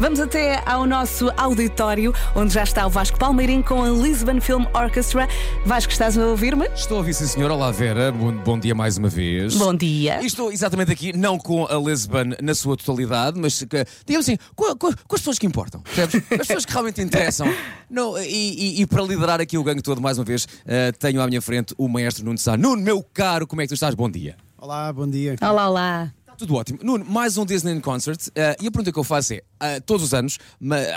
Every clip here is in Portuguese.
Vamos até ao nosso auditório, onde já está o Vasco Palmeirim com a Lisbon Film Orchestra. Vasco, estás a ouvir-me? Estou a ouvir, sim, senhor. Olá, Vera. Bom, bom dia mais uma vez. Bom dia. E estou exatamente aqui, não com a Lisbon na sua totalidade, mas que, digamos assim, com, com- com as pessoas que importam, percebes? As pessoas que realmente interessam. Não, e, e- e para liderar aqui o gangue todo, mais uma vez, eh, tenho à minha frente o maestro Nuno Sá. Nuno, meu caro, como é que tu estás? Bom dia. Olá, bom dia. Olá, olá. Tudo ótimo. Nuno, mais um Disney Concert. eh, e a pergunta que eu faço é: eh, todos os anos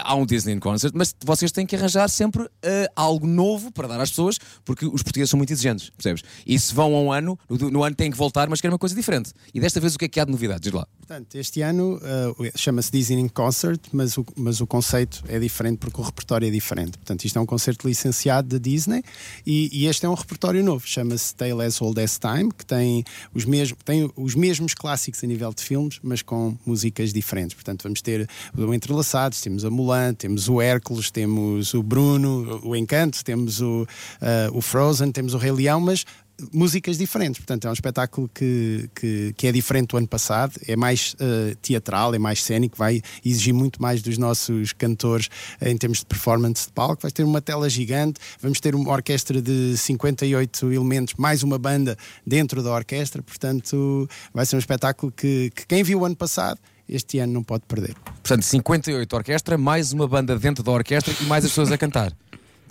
há um Disney Concert, mas vocês têm que arranjar sempre eh, algo novo para dar às pessoas, porque os portugueses são muito exigentes, percebes? E se vão a um ano, no, no ano têm que voltar, mas querem uma coisa diferente. E desta vez o que é que há de novidade? Diz lá. Portanto, este ano uh, chama-se Disney Concert, mas o, mas o conceito é diferente porque o repertório é diferente. Portanto, isto é um concerto licenciado da Disney e, e este é um repertório novo, chama-se Tale as Old as Time, que tem os, mesmos, tem os mesmos clássicos nível de filmes, mas com músicas diferentes. Portanto, vamos ter o Entrelaçados, temos a Mulan, temos o Hércules, temos o Bruno, o Encanto, temos o, uh, o Frozen, temos o Rei Leão, mas músicas diferentes. Portanto, é um espetáculo que, que, que é diferente do ano passado, é mais eh, teatral, é mais cénico, vai exigir muito mais dos nossos cantores eh, em termos de performance de palco. Vai ter uma tela gigante, vamos ter uma orquestra de 58 elementos, mais uma banda dentro da orquestra. Portanto, vai ser um espetáculo que, que quem viu o ano passado. Este ano não pode perder. Portanto, 58 orquestra, mais uma banda dentro da orquestra e mais as pessoas a cantar.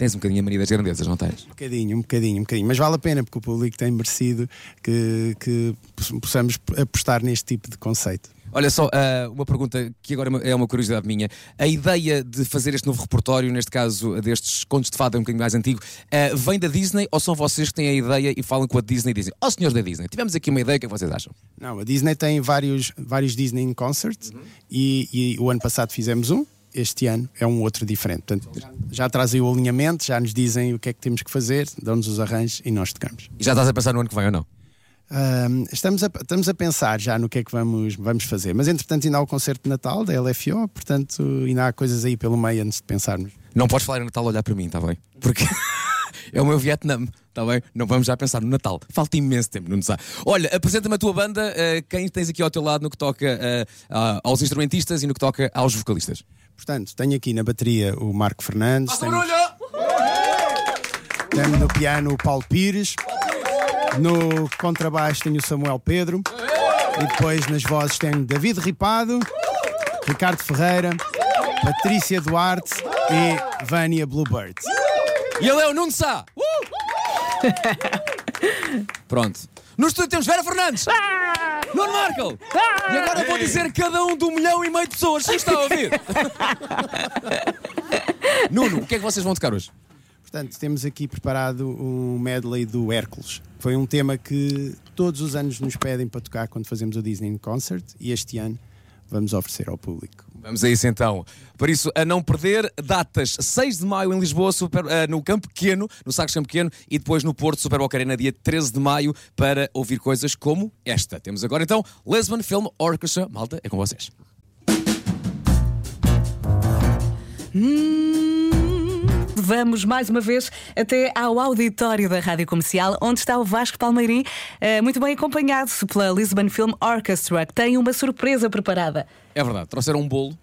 Tens um bocadinho a mania das grandezas, não tens? Um bocadinho, um bocadinho, um bocadinho. Mas vale a pena porque o público tem merecido que, que possamos apostar neste tipo de conceito. Olha só, ah, uma pergunta que agora é uma- é uma curiosidade minha. A ideia de fazer este novo repertório, neste caso destes contos de fada um bocadinho mais antigo, ah, vem da Disney ou são vocês que têm a ideia e falam com a Disney e dizem: Ó senhores da Disney, tivemos aqui uma ideia, o que é que vocês acham? Não, a Disney tem vários, vários Disney in Concert e, e o ano passado fizemos um. Este ano é um outro diferente. Portanto, já, trazem o alinhamento, já nos dizem o que é que temos que fazer, dão-nos os arranjos e nós tocamos. E já estás a pensar no ano que vem ou não? Estamos, a, estamos a pensar já no que é que vamos, vamos fazer, mas entretanto ainda há o concerto de Natal da LFO, portanto ainda há coisas aí pelo meio antes de pensarmos. Não podes falar em Natal olhar para mim, está bem? Porque é o meu Vietnã, está bem? Não vamos já pensar no Natal. Falta imenso tempo, não sabe. Olha, apresenta-me a tua banda, ah, quem tens aqui ao teu lado no que toca ah, aos instrumentistas e no que toca aos vocalistas. Portanto, tenho aqui na bateria o Marco Fernandes, tenho, tenho no piano o Paulo Pires, no contrabaixo tenho o Samuel Pedro e depois nas vozes tenho David Ripado, Ricardo Ferreira, Patrícia Duarte e Vânia Bluebird. E ele é o Nuno Sá! Uh! Pronto. No estúdio temos Vera Fernandes! Nuno Markel! E agora vou dizer cada um de um milhão e meio de pessoas. Sim, está a ouvir? Nuno, o que é que vocês vão tocar hoje? Portanto, temos aqui preparado um medley do Hércules. Foi um tema que todos os anos nos pedem para tocar quando fazemos o Disney Concert e este ano vamos oferecer ao público. Vamos a isso então. Por isso, a não perder, datas 6 de maio em Lisboa, super- eh, no Campo Pequeno, no Sacos Campo Pequeno, e depois no Porto, Super Boca Arena, dia 13 de maio, para ouvir coisas como esta. Temos agora então Lisbon Film Orchestra. Malta, é com vocês. Vamos mais uma vez até ao auditório da Rádio Comercial, onde está o Vasco Palmeirim, eh, muito bem acompanhado pela Lisbon Film Orchestra, que tem uma surpresa preparada. É verdade, trouxeram um bolo,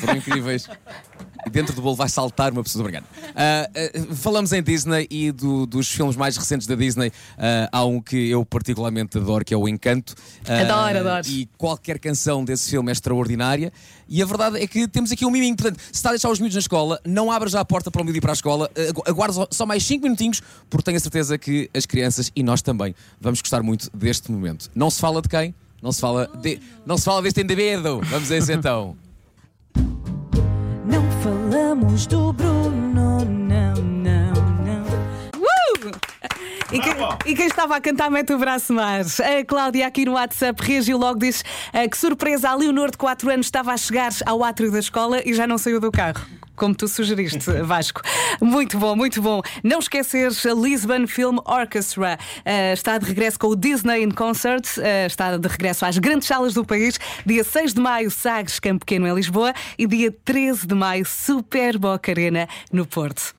foram incríveis. Dentro do bolo vai saltar uma pessoa. Obrigado. Ah, ah, falamos em Disney e do- dos filmes mais recentes da Disney. Ah, há um que eu particularmente adoro, que é o Encanto. Adoro, adoro. E qualquer canção desse filme é extraordinária. E a verdade é que temos aqui um miminho. Portanto, se está a deixar os miúdos na escola, não abra já a porta para o miúdo ir para a escola. Agu- Aguarde só- mais 5 minutinhos, porque tenho a certeza que as crianças e nós também vamos gostar muito deste momento. Não se fala de quem? Não se fala, de, não se fala deste indivíduo. Vamos a isso então. Falamos do Bruno, não, não, não. Uh! E, quem, e quem estava a cantar mete o braço mais. A Cláudia aqui no WhatsApp reagiu logo, diz eh, que surpresa, a Leonor de 4 anos estava a chegar ao átrio da escola e já não saiu do carro. Como tu sugeriste, Vasco. Muito bom, muito bom. Não esqueceres a Lisbon Film Orchestra. eh, está de regresso com o Disney in Concert. eh, está de regresso às grandes salas do país. Dia 6 de maio, Sagres Campo Pequeno em Lisboa. E dia 13 de maio, Super Boca Arena no Porto.